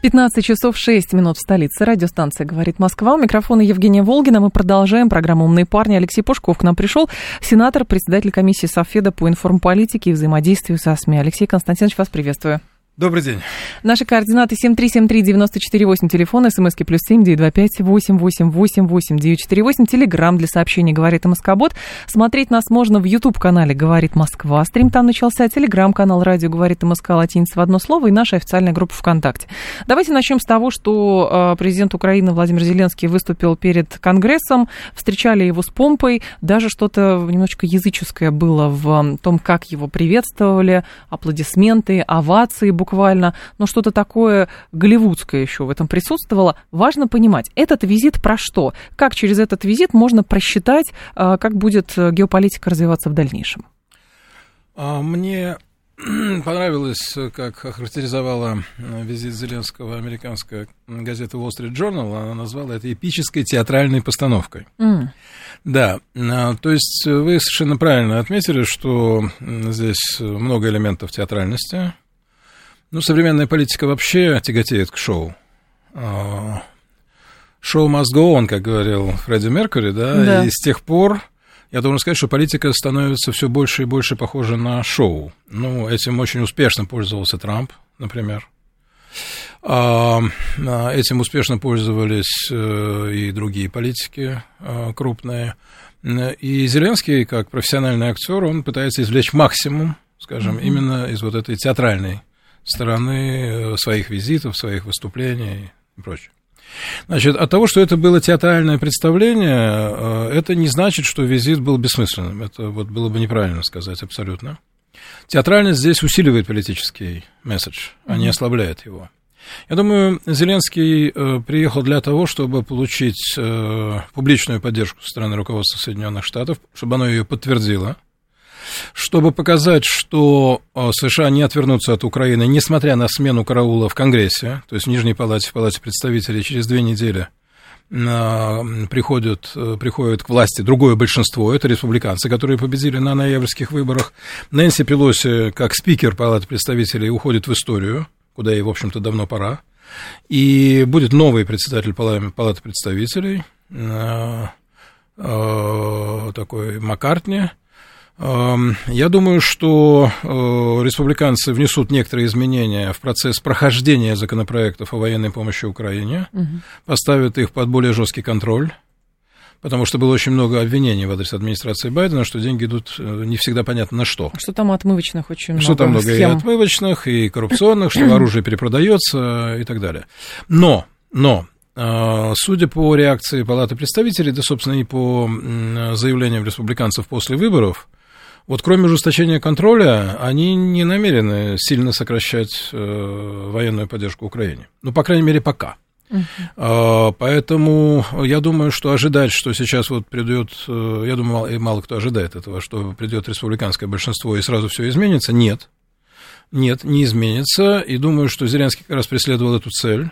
15 часов 6 минут в столице. Радиостанция «Говорит Москва». У микрофона Евгения Волгина. Мы продолжаем программу «Умные парни». Алексей Пушков к нам пришел. Сенатор, председатель комиссии Софеда по информполитике и взаимодействию со СМИ. Алексей Константинович, вас приветствую. Добрый день. Наши координаты 7373948, телефон, смски плюс семь девять два пять восемь восемь восемь восемь девять четыре восемь, телеграмм для сообщений «Говорит Москобот». Смотреть нас можно в YouTube-канале «Говорит Москва». Стрим там начался, телеграм-канал «Радио говорит МСК» латиница в одно слово и наша официальная группа ВКонтакте. Давайте начнем с того, что э, президент Украины Владимир Зеленский выступил перед Конгрессом, встречали его с помпой, даже что-то немножечко языческое было в том, как его приветствовали, аплодисменты, овации, буквально, но что-то такое голливудское еще в этом присутствовало. Важно понимать, этот визит про что? Как через этот визит можно просчитать, а, как будет геополитика развиваться в дальнейшем? А, мне понравилось, как охарактеризовала э, визит Зеленского американская газета Wall Street Journal. Она назвала это эпической театральной постановкой. Mm. Да, а, то есть вы совершенно правильно отметили, что здесь много элементов театральности. Ну, современная политика вообще тяготеет к шоу. А, шоу must go on, как говорил Фредди Меркьюри, да? да, и с тех пор я должен сказать, что политика становится все больше и больше похожа на шоу. Ну, этим очень успешно пользовался Трамп, например. А, а, этим успешно пользовались э, и другие политики крупные. И Зеленский, как профессиональный актер, он пытается извлечь максимум, скажем, mm-hmm. именно из вот этой театральной стороны э, своих визитов, своих выступлений и прочее. Значит, от того, что это было театральное представление, э, это не значит, что визит был бессмысленным. Это вот было бы неправильно сказать абсолютно. Театральность здесь усиливает политический месседж, а не ослабляет его. Я думаю, Зеленский э, приехал для того, чтобы получить публичную поддержку со стороны руководства Соединенных Штатов, чтобы оно ее подтвердило – чтобы показать, что э, США не отвернутся от Украины, несмотря на смену караула в Конгрессе, то есть в Нижней Палате, в Палате представителей через две недели приходят, э, приходят к власти другое большинство, это республиканцы, которые победили на ноябрьских выборах. Нэнси Пелоси, как спикер Палаты представителей, уходит в историю, куда ей, в общем-то, давно пора. И будет новый председатель Палаты представителей, э, такой Маккартни, я думаю, что э, республиканцы внесут некоторые изменения в процесс прохождения законопроектов о военной помощи Украине, угу. поставят их под более жесткий контроль. Потому что было очень много обвинений в адрес администрации Байдена, что деньги идут э, не всегда понятно на что. Что там отмывочных очень много Что там много схем. и отмывочных, и коррупционных, что оружие перепродается и так далее. Но, но, э, Судя по реакции Палаты представителей, да, собственно, и по заявлениям республиканцев после выборов, вот кроме ужесточения контроля, они не намерены сильно сокращать э, военную поддержку Украине. Ну, по крайней мере, пока. Uh-huh. Поэтому я думаю, что ожидать, что сейчас вот придет, э, я думаю, мало, мало кто ожидает этого, что придет республиканское большинство и сразу все изменится. Нет, нет, не изменится. И думаю, что Зеленский как раз преследовал эту цель,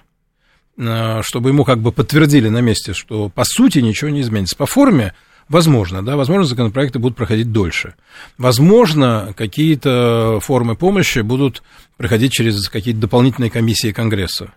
э, чтобы ему как бы подтвердили на месте, что по сути ничего не изменится. По форме Возможно, да, возможно, законопроекты будут проходить дольше. Возможно, какие-то формы помощи будут проходить через какие-то дополнительные комиссии Конгресса.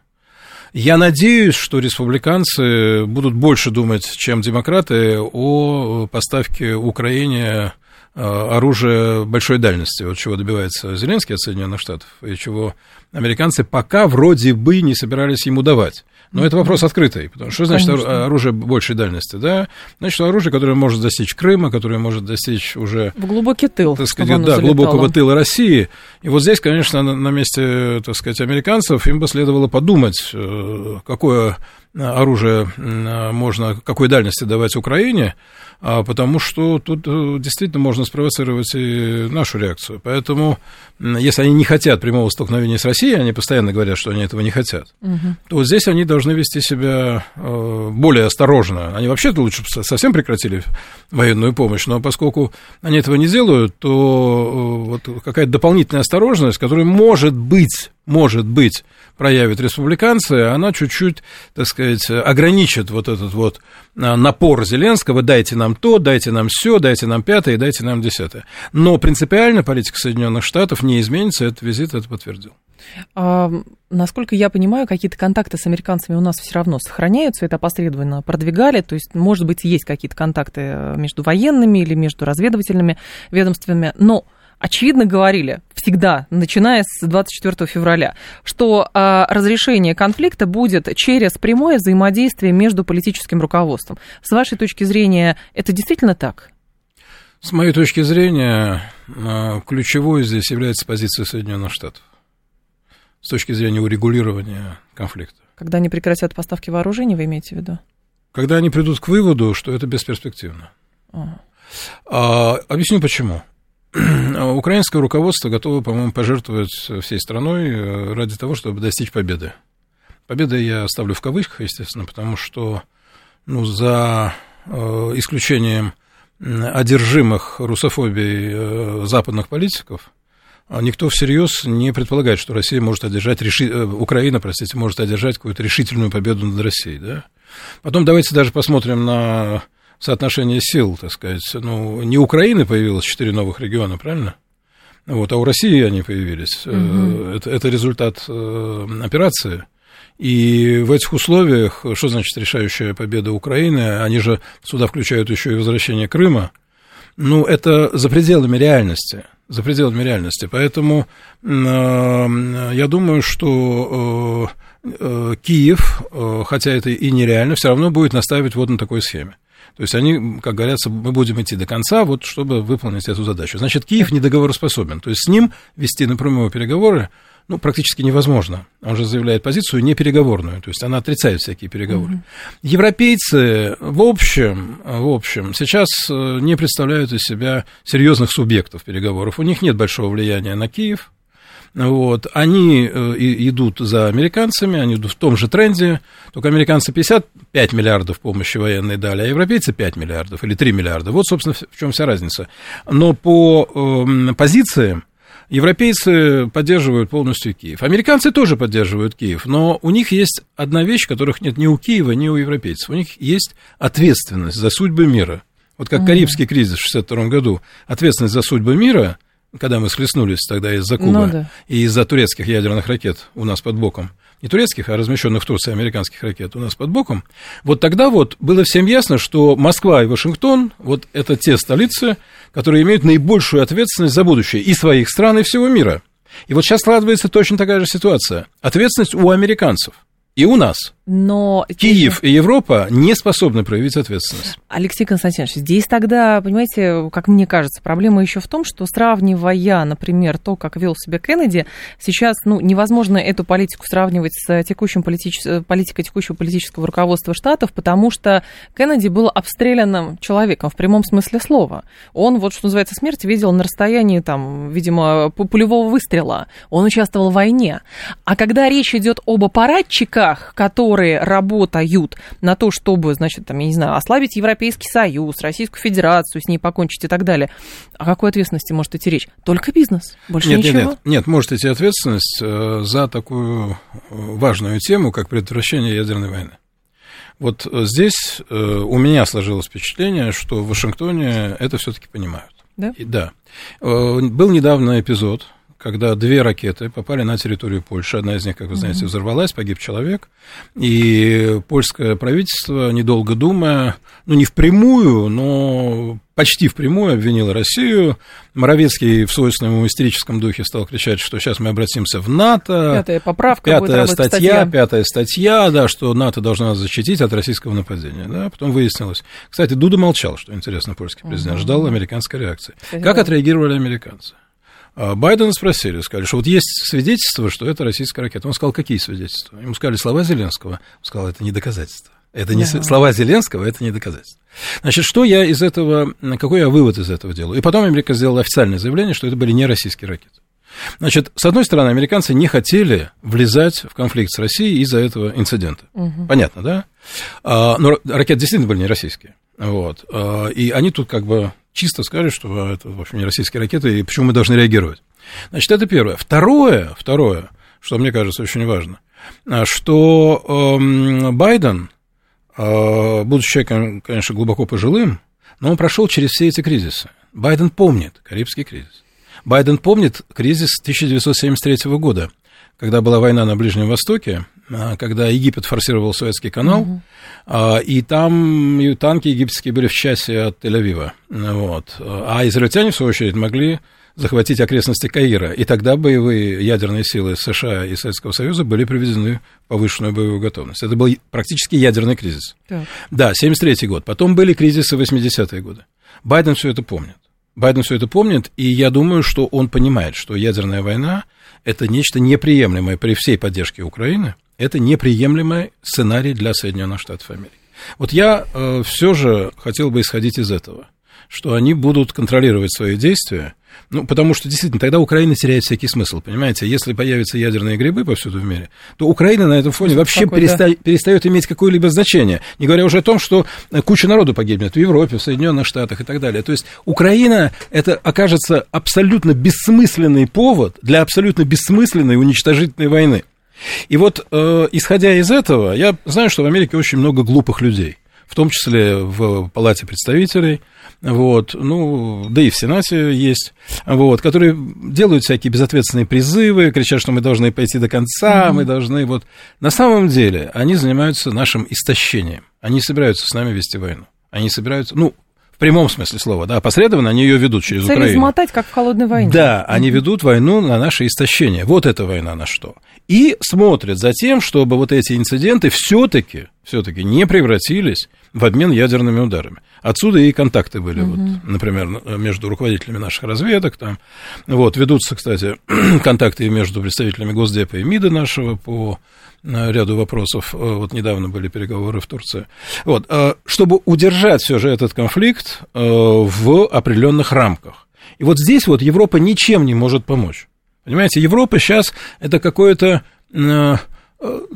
Я надеюсь, что республиканцы будут больше думать, чем демократы, о поставке Украине э, оружия большой дальности, вот чего добивается Зеленский от Соединенных Штатов, и чего американцы пока вроде бы не собирались ему давать. Но это вопрос открытый, потому что, что значит Конечно. оружие большей дальности, да? Значит, оружие, которое может достичь Крыма, которое может достичь уже... В глубокий тыл. Так сказать, да, глубокого тыла России. И вот здесь, конечно, на, месте, так сказать, американцев им бы следовало подумать, э, какое оружие можно какой дальности давать Украине, а потому что тут э, действительно можно спровоцировать и нашу реакцию. Поэтому, если они не хотят прямого столкновения с Россией, они постоянно говорят, что они этого не хотят, угу. то вот здесь они должны вести себя э, более осторожно. Они вообще-то лучше совсем прекратили военную помощь, но поскольку они этого не делают, то э, вот какая-то дополнительная осторожность, которая может быть, может быть, проявят республиканцы, она чуть-чуть, так сказать, ограничит вот этот вот а, напор Зеленского, дайте нам то, дайте нам все, дайте нам пятое дайте нам десятое. Но принципиально политика Соединенных Штатов не изменится, этот визит это подтвердил. А, насколько я понимаю, какие-то контакты с американцами у нас все равно сохраняются, это опосредованно продвигали, то есть, может быть, есть какие-то контакты э, между военными или между разведывательными ведомствами, но очевидно говорили всегда, начиная с 24 февраля, что э, разрешение конфликта будет через прямое взаимодействие между политическим руководством. С вашей точки зрения, это действительно так? С моей точки зрения, а, ключевой здесь является позиция Соединенных Штатов с точки зрения урегулирования конфликта. Когда они прекратят поставки вооружений, вы имеете в виду? Когда они придут к выводу, что это бесперспективно. А. А, объясню почему. Украинское руководство готово, по-моему, пожертвовать всей страной э, ради того, чтобы достичь победы. Победы я ставлю в кавычках, естественно, потому что ну, за э, исключением одержимых русофобией э, западных политиков, никто всерьез не предполагает, что Россия может одержать, реши... Украина, простите, может одержать какую-то решительную победу над Россией. Да? Потом давайте даже посмотрим на соотношение сил, так сказать. Ну, не Украины появилось четыре новых региона, правильно? Вот, а у России они появились. Угу. Это, это результат э, операции. И в этих условиях, что значит решающая победа Украины? Они же сюда включают еще и возвращение Крыма. Ну, это за пределами реальности. За пределами реальности. Поэтому э, я думаю, что э, э, Киев, э, хотя это и нереально, все равно будет настаивать вот на такой схеме. То есть они, как говорится, мы будем идти до конца, вот чтобы выполнить эту задачу. Значит, Киев недоговороспособен. То есть с ним вести напрямую переговоры ну, практически невозможно. Он же заявляет позицию непереговорную, то есть она отрицает всякие переговоры. Угу. Европейцы, в общем, в общем, сейчас э, не представляют из себя серьезных субъектов переговоров. У них нет большого влияния на Киев, вот, они э, идут за американцами, они идут в том же тренде, только американцы 55 миллиардов помощи военной дали, а европейцы 5 миллиардов или 3 миллиарда. Вот, собственно, в чем вся разница. Но по э, позициям Европейцы поддерживают полностью Киев. Американцы тоже поддерживают Киев, но у них есть одна вещь, которых нет ни у Киева, ни у европейцев. У них есть ответственность за судьбы мира. Вот как. Карибский кризис в 1962 году, ответственность за судьбы мира – когда мы схлестнулись тогда из-за Кубы ну, да. и из-за турецких ядерных ракет у нас под боком, не турецких, а размещенных в Турции американских ракет у нас под боком, вот тогда вот было всем ясно, что Москва и Вашингтон, вот это те столицы, которые имеют наибольшую ответственность за будущее и своих стран, и всего мира. И вот сейчас складывается точно такая же ситуация. Ответственность у американцев и у нас. Но... Киев и Европа не способны проявить ответственность. Алексей Константинович, здесь тогда, понимаете, как мне кажется, проблема еще в том, что сравнивая, например, то, как вел себя Кеннеди, сейчас ну, невозможно эту политику сравнивать с текущим политич... политикой текущего политического руководства Штатов, потому что Кеннеди был обстрелянным человеком в прямом смысле слова. Он, вот что называется, смерть видел на расстоянии, там, видимо, пулевого выстрела. Он участвовал в войне. А когда речь идет об аппаратчиках, которые которые работают на то, чтобы, значит, там, я не знаю, ослабить Европейский Союз, Российскую Федерацию, с ней покончить и так далее. О какой ответственности может идти речь? Только бизнес, больше нет, ничего? Нет, нет, нет, может идти ответственность э, за такую э, важную тему, как предотвращение ядерной войны. Вот э, здесь у меня сложилось впечатление, что в Вашингтоне это все-таки понимают. Да? И, да. Был недавно эпизод, когда две ракеты попали на территорию Польши. Одна из них, как вы знаете, взорвалась, погиб человек. И польское правительство, недолго думая, ну, не впрямую, но почти впрямую обвинило Россию. Моровецкий в свойственном истерическом духе стал кричать, что сейчас мы обратимся в НАТО. Пятая поправка. Пятая статья, статья, пятая статья, да, что НАТО должна защитить от российского нападения. Да, потом выяснилось. Кстати, Дуда молчал, что интересно, польский президент, ждал американской реакции. Как отреагировали американцы? А Байдена спросили, сказали, что вот есть свидетельство, что это российская ракета. Он сказал, какие свидетельства? Ему сказали слова Зеленского. Он сказал, это не доказательство. Это не да. слова Зеленского, это не доказательство. Значит, что я из этого, какой я вывод из этого делаю? И потом Америка сделала официальное заявление, что это были не российские ракеты. Значит, с одной стороны, американцы не хотели влезать в конфликт с Россией из-за этого инцидента. Угу. Понятно, да? А, но ракеты действительно были не российские. Вот. А, и они тут как бы чисто сказали, что это, в общем, не российские ракеты, и почему мы должны реагировать. Значит, это первое. Второе, второе, что мне кажется очень важно, а, что э, Байден, э, будучи человеком, конечно, глубоко пожилым, но он прошел через все эти кризисы. Байден помнит Карибский кризис. Байден помнит кризис 1973 года, когда была война на Ближнем Востоке, а, когда Египет форсировал Советский канал, угу. и там и танки египетские были в часе от Тель-Авива. Вот. А израильтяне, в свою очередь, могли захватить окрестности Каира. И тогда боевые ядерные силы США и Советского Союза были приведены в повышенную боевую готовность. Это был практически ядерный кризис. Так. Да, 73 год. Потом были кризисы 80-е годы. Байден все это помнит. Байден все это помнит, и я думаю, что он понимает, что ядерная война – это нечто неприемлемое при всей поддержке Украины, это неприемлемый сценарий для Соединенных Штатов Америки. Вот я э, все же хотел бы исходить из этого, что они будут контролировать свои действия, ну, потому что, действительно, тогда Украина теряет всякий смысл, понимаете? Если появятся ядерные грибы повсюду в мире, то Украина на этом фоне вообще Какой, переста... да. перестает иметь какое-либо значение. Не говоря уже о том, что куча народу погибнет в Европе, в Соединенных Штатах и так далее. То есть Украина, это окажется абсолютно бессмысленный повод для абсолютно бессмысленной уничтожительной войны. И вот, э, исходя из этого, я знаю, что в Америке очень много глупых людей, в том числе в Палате представителей, вот, ну, да и в Сенате есть, вот, которые делают всякие безответственные призывы, кричат, что мы должны пойти до конца, mm-hmm. мы должны, вот. На самом деле, они занимаются нашим истощением, они собираются с нами вести войну, они собираются, ну, в прямом смысле слова, да, посредственно они ее ведут через Цель Украину. измотать, как в холодной войне. Да, они ведут войну на наше истощение. Вот эта война на что. И смотрят за тем, чтобы вот эти инциденты все-таки, все-таки не превратились в обмен ядерными ударами. Отсюда и контакты были, угу. вот, например, между руководителями наших разведок. Там. Вот, ведутся, кстати, контакты между представителями Госдепа и МИДа нашего по э, ряду вопросов. Э, вот недавно были переговоры в Турции. Вот, э, чтобы удержать все же этот конфликт в определенных рамках. И вот здесь вот Европа ничем не может помочь. Понимаете, Европа сейчас это какое-то Э,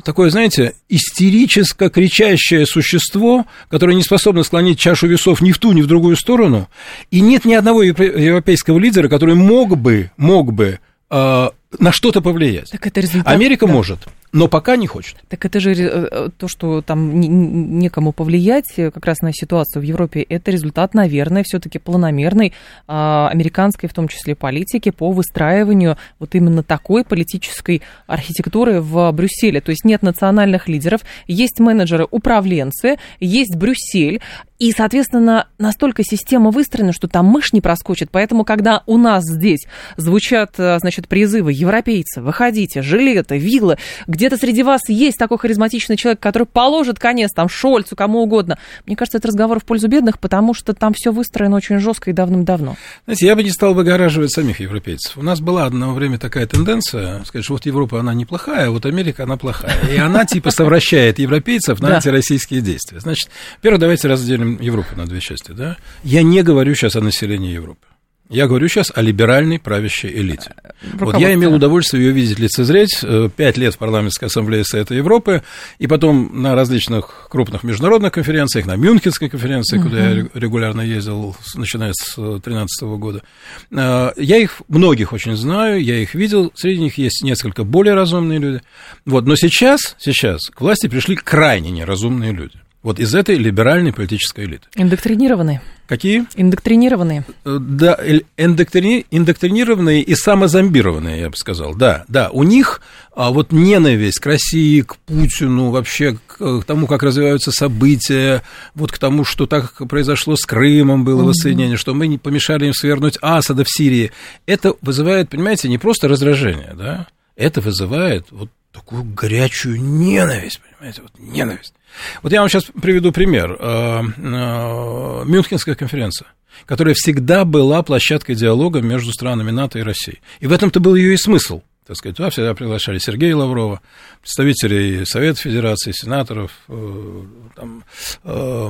такое, знаете, истерическо кричащее существо, которое не способно склонить чашу весов ни в ту, ни в другую сторону, и нет ни одного европейского лидера, который мог бы, мог бы э, на что-то повлиять. Так это результат, Америка да. может но пока не хочет. Так это же э, э, то, что там некому повлиять э, как раз на ситуацию в Европе, это результат, наверное, все-таки планомерной а, американской, в том числе, политики по выстраиванию вот именно такой политической архитектуры в Брюсселе. То есть нет национальных лидеров, есть менеджеры, управленцы, есть Брюссель, и, соответственно, настолько система выстроена, что там мышь не проскочит. Поэтому, когда у нас здесь звучат, значит, призывы европейцы, выходите, жилеты, виллы, где где-то среди вас есть такой харизматичный человек, который положит конец там Шольцу, кому угодно. Мне кажется, это разговор в пользу бедных, потому что там все выстроено очень жестко и давным-давно. Знаете, я бы не стал выгораживать самих европейцев. У нас была одно время такая тенденция, сказать, что вот Европа, она неплохая, а вот Америка, она плохая. И она типа совращает европейцев на антироссийские действия. Значит, первое, давайте разделим Европу на две части. Да? Я не говорю сейчас о населении Европы. Я говорю сейчас о либеральной правящей элите. Вот я имел удовольствие ее видеть, лицезреть. Э, пять лет в парламентской ассамблее Совета Европы, и потом на различных крупных международных конференциях, на Мюнхенской конференции, угу. куда я регулярно ездил, начиная с 2013 года. Э, я их, многих очень знаю, я их видел, среди них есть несколько более разумные люди. Вот, но сейчас, сейчас к власти пришли крайне неразумные люди. Вот из этой либеральной политической элиты. Индоктринированные. Какие? Индоктринированные. Э, да, индоктрини... индоктринированные и самозомбированные, я бы сказал. Да, да, у них а вот ненависть к России, к Путину, вообще к тому, как развиваются события, вот к тому, что так произошло с Крымом, было угу. воссоединение, что мы не помешали им свернуть Асада в Сирии, это вызывает, понимаете, не просто раздражение, да, это вызывает вот такую горячую ненависть, понимаете, вот ненависть. Вот я вам сейчас приведу пример. Э, э, Мюнхенская конференция которая всегда была площадкой диалога между странами НАТО и Россией. И в этом-то был ее и смысл – так сказать, туда всегда приглашали Сергея Лаврова, представителей Совета Федерации, сенаторов, э, там, э,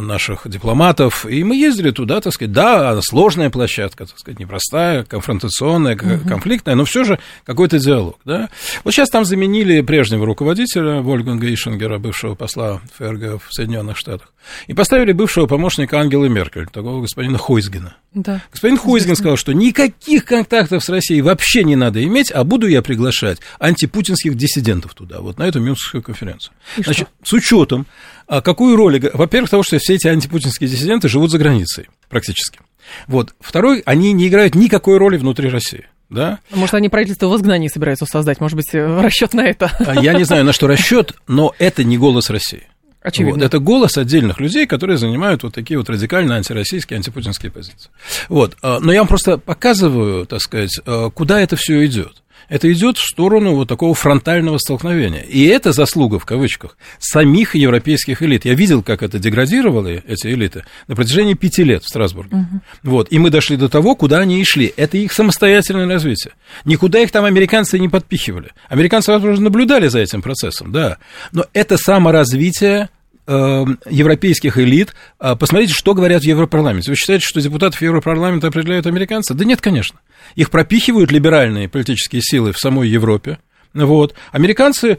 наших дипломатов, и мы ездили туда, так сказать, да, сложная площадка, так сказать, непростая, конфронтационная, угу. конфликтная, но все же какой-то диалог, да. Вот сейчас там заменили прежнего руководителя, Вольганга Ишингера, бывшего посла ФРГ в Соединенных Штатах, и поставили бывшего помощника Ангелы Меркель, такого господина Хойсгена. Да. Господин Хойзген сказал, что никаких контактов с Россией вообще не надо иметь, а буду я приглашать антипутинских диссидентов туда, вот на эту Мюнхенскую конференцию. И Значит, что? с учетом, а какую роль... Во-первых, того, что все эти антипутинские диссиденты живут за границей практически. Вот. Второй, они не играют никакой роли внутри России. Да? Может, они правительство в изгнании собираются создать, может быть, э, расчет на это. А я не знаю, на что расчет, но это не голос России. Очевидно. Вот, это голос отдельных людей, которые занимают вот такие вот радикально антироссийские, антипутинские позиции. Вот. А, но я вам просто показываю, так сказать, куда это все идет это идет в сторону вот такого фронтального столкновения. И это заслуга, в кавычках, самих европейских элит. Я видел, как это деградировали, эти элиты, на протяжении пяти лет в Страсбурге. Угу. Вот. И мы дошли до того, куда они и шли. Это их самостоятельное развитие. Никуда их там американцы не подпихивали. Американцы, возможно, наблюдали за этим процессом, да. Но это саморазвитие европейских элит. А посмотрите, что говорят в Европарламенте. Вы считаете, что депутатов Европарламента определяют американцы? Да нет, конечно. Их пропихивают либеральные политические силы в самой Европе. Вот. Американцы,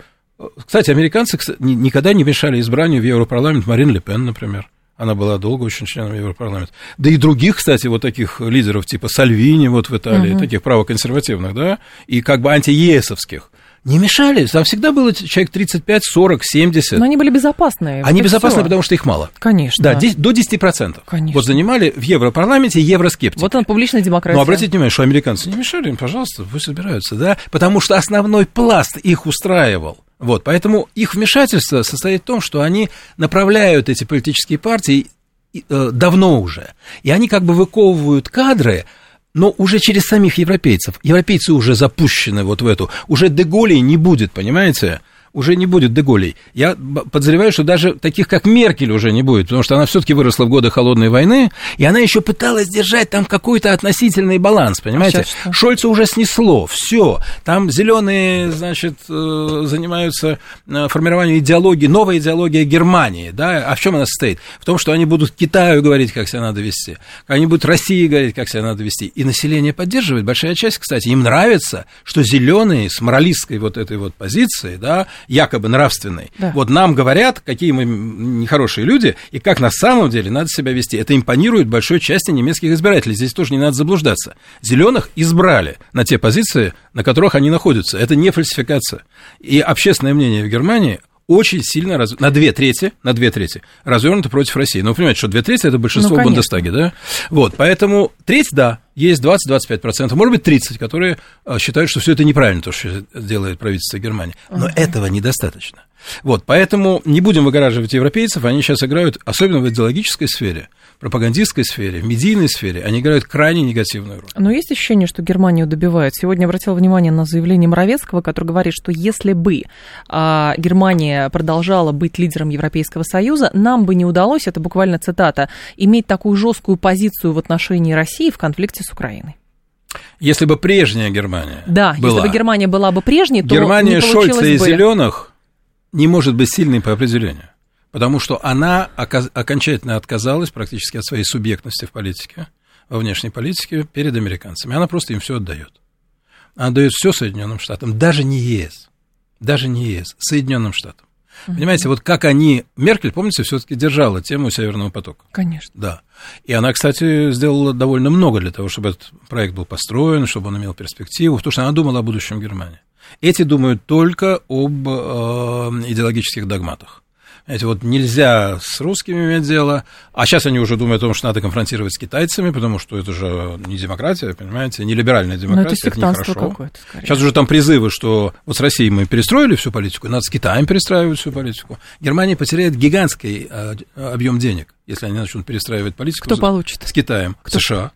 кстати, американцы никогда не мешали избранию в Европарламент Марин Ле Пен, например. Она была долго очень членом Европарламента. Да и других, кстати, вот таких лидеров, типа Сальвини вот в Италии, угу. таких правоконсервативных, да, и как бы антиесовских не мешали. Там всегда было человек 35, 40, 70. Но они были безопасные. Они безопасные, потому что их мало. Конечно. Да, 10, до 10%. Конечно. Вот занимали в Европарламенте евроскептики. Вот он публичная демократия. Но обратите внимание, что американцы не мешали им, пожалуйста, пусть собираются, да? Потому что основной пласт их устраивал. Вот, поэтому их вмешательство состоит в том, что они направляют эти политические партии э, давно уже. И они как бы выковывают кадры, но уже через самих европейцев. Европейцы уже запущены вот в эту. Уже Деголей не будет, понимаете? Уже не будет Деголей. Я подозреваю, что даже таких, как Меркель, уже не будет, потому что она все-таки выросла в годы холодной войны, и она еще пыталась держать там какой-то относительный баланс, понимаете? А Шольца уже снесло, все. Там зеленые, значит, э, занимаются э, формированием идеологии, новой идеологии Германии, да? А в чем она состоит? В том, что они будут Китаю говорить, как себя надо вести, они будут России говорить, как себя надо вести. И население поддерживает. Большая часть, кстати, им нравится, что зеленые с моралистской вот этой вот позицией, да, якобы нравственной. Да. Вот нам говорят, какие мы нехорошие люди, и как на самом деле надо себя вести. Это импонирует большой части немецких избирателей. Здесь тоже не надо заблуждаться. Зеленых избрали на те позиции, на которых они находятся. Это не фальсификация. И общественное мнение в Германии очень сильно раз... на две трети, на две трети развернуто против России. Но ну, вы понимаете, что две трети это большинство ну, в Бундестаге, да? Вот, поэтому треть, да, есть 20-25%, может быть 30%, которые а, считают, что все это неправильно, то, что делает правительство Германии. Но uh-huh. этого недостаточно. Вот, поэтому не будем выгораживать европейцев, они сейчас играют, особенно в идеологической сфере, пропагандистской сфере, в медийной сфере, они играют крайне негативную роль. Но есть ощущение, что Германию добивают. Сегодня обратил внимание на заявление Моровецкого, который говорит, что если бы а, Германия продолжала быть лидером Европейского Союза, нам бы не удалось, это буквально цитата, иметь такую жесткую позицию в отношении России в конфликте с Украиной. Если бы прежняя Германия Да, была. если бы Германия была бы прежней, то Германия не Шольца и бы... Зеленых не может быть сильной по определению потому что она окончательно отказалась практически от своей субъектности в политике, во внешней политике перед американцами. Она просто им все отдает. Она дает все Соединенным Штатам, даже не ЕС, даже не ЕС, Соединенным Штатам. Угу. Понимаете, вот как они... Меркель, помните, все-таки держала тему Северного потока. Конечно. Да. И она, кстати, сделала довольно много для того, чтобы этот проект был построен, чтобы он имел перспективу, потому что она думала о будущем Германии. Эти думают только об э, идеологических догматах. Знаете, вот нельзя с русскими иметь дело, а сейчас они уже думают о том, что надо конфронтировать с китайцами, потому что это же не демократия, понимаете, не либеральная демократия, это, это нехорошо. Сейчас уже там призывы, что вот с Россией мы перестроили всю политику, надо с Китаем перестраивать всю политику. Германия потеряет гигантский а, объем денег, если они начнут перестраивать политику. Кто получит? С Китаем, Кто? США.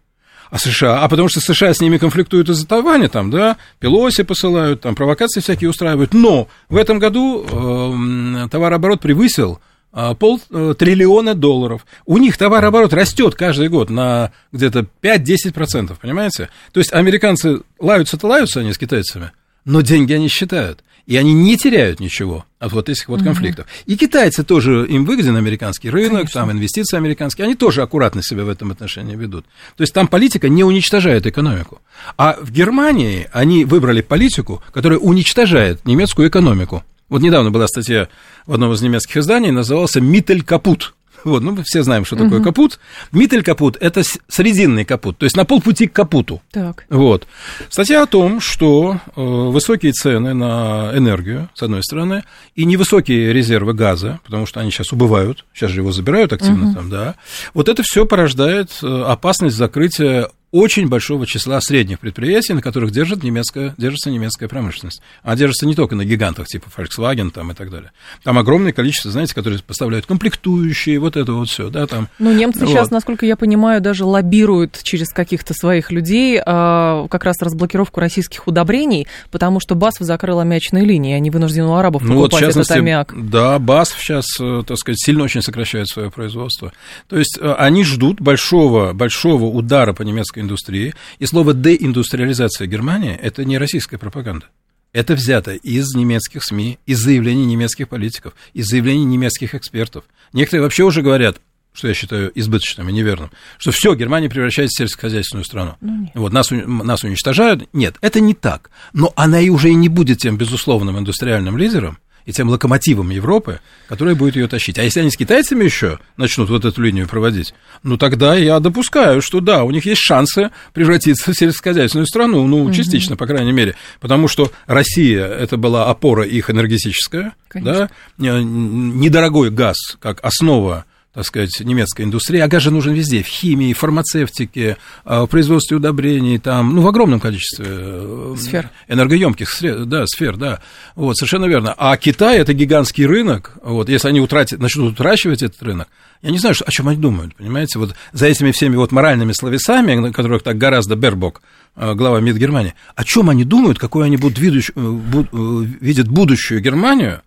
А США, а потому что США с ними конфликтуют из-за Тайваня, там, да, Пелоси посылают, там, провокации всякие устраивают. Но в этом году э, товарооборот превысил э, пол э, триллиона долларов. У них товарооборот растет каждый год на где-то 5-10%, понимаете? То есть американцы лаются-то лаются они с китайцами, но деньги они считают. И они не теряют ничего от вот этих вот конфликтов. И китайцы тоже, им выгоден американский рынок, Конечно. там инвестиции американские, они тоже аккуратно себя в этом отношении ведут. То есть там политика не уничтожает экономику. А в Германии они выбрали политику, которая уничтожает немецкую экономику. Вот недавно была статья в одном из немецких изданий, назывался «Миттель капут». Вот, ну, мы все знаем, что такое капут. Миттель капут – это с- срединный капут, то есть на полпути к капуту. Так. Вот. Статья о том, что э, высокие цены на энергию, с одной стороны, и невысокие резервы газа, потому что они сейчас убывают, сейчас же его забирают активно там, да. Вот это все порождает э, опасность закрытия очень большого числа средних предприятий, на которых держит немецкая, держится немецкая промышленность. А держится не только на гигантах типа Volkswagen там, и так далее. Там огромное количество, знаете, которые поставляют комплектующие, вот это вот все, да, там. Ну, немцы Вот. сейчас, насколько я понимаю, даже лоббируют через каких-то своих людей а, как раз разблокировку российских удобрений, потому что БАСФ закрыл аммиачные линии, они вынуждены у арабов Ну вот, покупать этот частности, аммиак. да, БАСФ сейчас, э, так сказать, сильно очень сокращает свое производство. То есть э, они ждут большого, большого удара по немецкой индустрии. И слово деиндустриализация Германии – это не российская пропаганда. Это взято из немецких СМИ, из заявлений немецких политиков, из заявлений немецких экспертов. Некоторые вообще уже говорят, что я считаю избыточным и неверным, что все, Германия превращается в сельскохозяйственную страну. вот нас, нас уничтожают. Нет, это не так. Но она и уже и не будет тем безусловным индустриальным лидером и тем локомотивом Европы, который будет ее тащить. А если они с китайцами еще начнут вот эту линию проводить, ну тогда я допускаю, что да, у них есть шансы превратиться в сельскохозяйственную страну, ну, частично, по крайней мере, потому что Россия это была опора их энергетическая, Конечно. да, Э, недорогой газ как основа так сказать, немецкой индустрии, а газ же нужен везде, в химии, фармацевтике, а, в производстве удобрений, там, ну, в огромном количестве э, Сфер. энергоемких сфер, да, сфер, да, вот, совершенно верно. А Китай это гигантский рынок, вот, если они утратят, начнут утрачивать этот рынок, я не знаю, что, о чем они думают, понимаете, вот за этими всеми вот моральными словесами, на которых так гораздо Бербок, э, глава МИД Германии, о чем они думают, какой они будут видущ- э, бу- э, видят будущую Германию,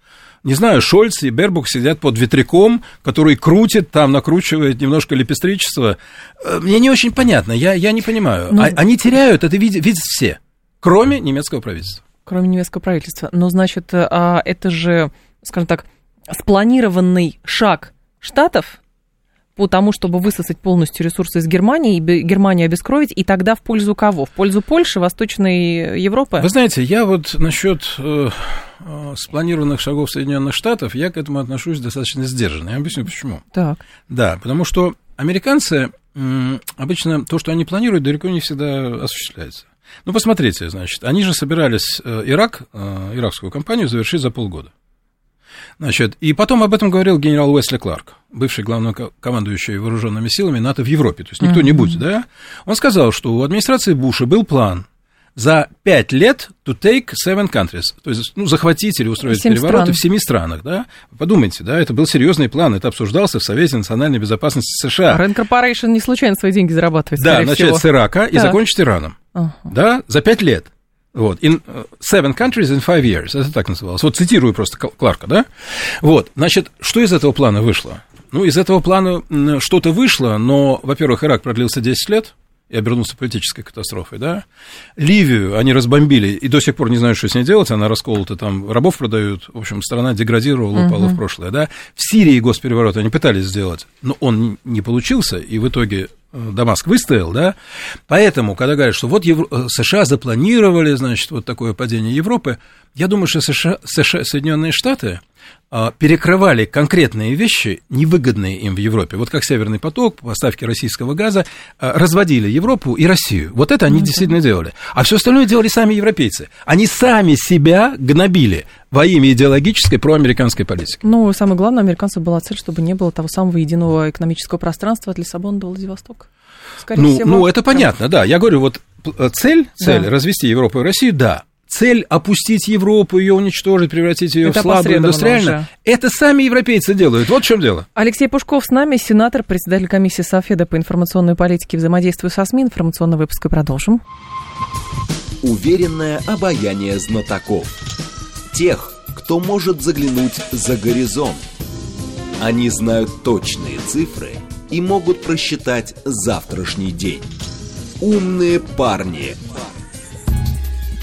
не знаю, Шольц и Бербук сидят под ветряком, который крутит, там накручивает немножко лепестричества. Э, Мне не очень понятно, я, я не понимаю. Ну- А- они теряют, это видят, видят все, кроме немецкого правительства. Кроме немецкого правительства. Но, значит, а, это же, скажем так, спланированный шаг Штатов по тому, чтобы высосать полностью ресурсы из Германии, и Германию обескровить, и тогда в пользу кого? В пользу Польши, Восточной Европы? Вы знаете, я вот насчет э, э, спланированных шагов Соединенных Штатов, я к этому отношусь достаточно сдержанно. Я объясню почему. Так. Да, потому что американцы м, обычно то, что они планируют, далеко не всегда осуществляется. Ну, посмотрите, значит, они же собирались э, Ирак, э, иракскую кампанию завершить за полгода. Значит, и потом об этом говорил генерал Уэсли Кларк, бывший главнокомандующий вооруженными силами НАТО в Европе, то есть не кто-нибудь, да? Он сказал, что у администрации Буша был план за пять лет to take seven countries, то есть ну, захватить или устроить Семь перевороты стран. в семи странах, да? Подумайте, да, это был серьезный план, это обсуждался в Совете национальной безопасности США. Rand Corporation не случайно свои деньги зарабатывает, Да, начать всего. с Ирака и Так. закончить Ираном. Ага. Да, за пять лет. Вот, in uh, seven countries in five years, это так называлось. Вот цитирую просто Кл- Кларка, да? Вот, значит, что из этого плана вышло? Ну, из этого плана что-то вышло, но, во-первых, Ирак продлился 10 лет и обернулся политической катастрофой, да? Ливию они разбомбили и до сих пор не знают, что с ней делать, она расколота, там рабов продают, в общем, страна деградировала, упала в прошлое, да? В Сирии госпереворот они пытались сделать, но он не получился, и в итоге э, Дамаск выстоял, да, поэтому, когда говорят, что вот Евро- э, США запланировали, значит, вот такое падение Европы, я думаю, что США, США Соединенные Штаты перекрывали конкретные вещи, невыгодные им в Европе. Вот как Северный поток, поставки российского газа, а, разводили Европу и Россию. Вот это они действительно делали. А все остальное делали сами европейцы. Они сами себя гнобили во имя идеологической проамериканской политики. Ну, самое главное, у американцев была цель, чтобы не было того самого единого экономического пространства от Лиссабона до Владивостока. Скорее Ну, всего. ну, это понятно, да. Я говорю, вот цель, цель Да. развести Европу и Россию, да. Цель опустить Европу, ее уничтожить, превратить ее это в слабую индустриально, это сами европейцы делают. Вот в чем дело. Алексей Пушков с нами, сенатор, председатель комиссии Софеда по информационной политике и взаимодействию со СМИ. Информационный выпуск и продолжим. Уверенное обаяние знатоков. Тех, кто может заглянуть за горизонт. Они знают точные цифры и могут просчитать завтрашний день. Умные парни.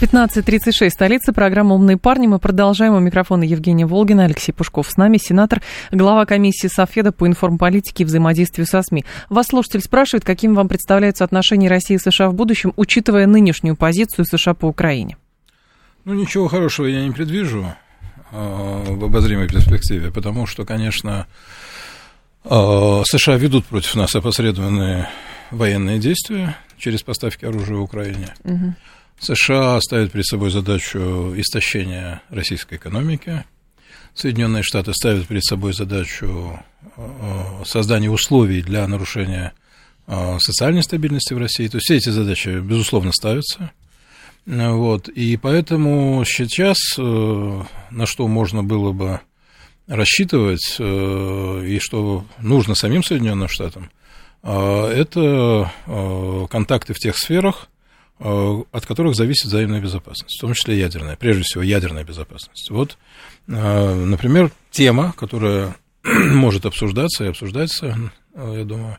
15.36, столица, программа «Умные парни». Мы продолжаем. У микрофона Евгения Волгина, Алексей Пушков с нами, сенатор, глава комиссии Софеда по информполитике и взаимодействию со СМИ. Вас слушатель спрашивает, каким вам представляются отношения России и США в будущем, учитывая нынешнюю позицию США по Украине? Ну, ничего хорошего я не предвижу э, в обозримой перспективе, потому что, конечно, э, США ведут против нас опосредованные военные действия через поставки оружия в Украине. Угу. США ставят перед собой задачу истощения российской экономики. Соединенные Штаты ставят перед собой задачу э, создания условий для нарушения э, социальной стабильности в России. То есть все эти задачи, безусловно, ставятся. Вот. И поэтому сейчас э, на что можно было бы рассчитывать и что нужно самим Соединенным Штатам, это контакты в тех сферах, от которых зависит взаимная безопасность, в том числе ядерная, прежде всего ядерная безопасность. Вот, например, тема, которая может обсуждаться и обсуждается, я думаю,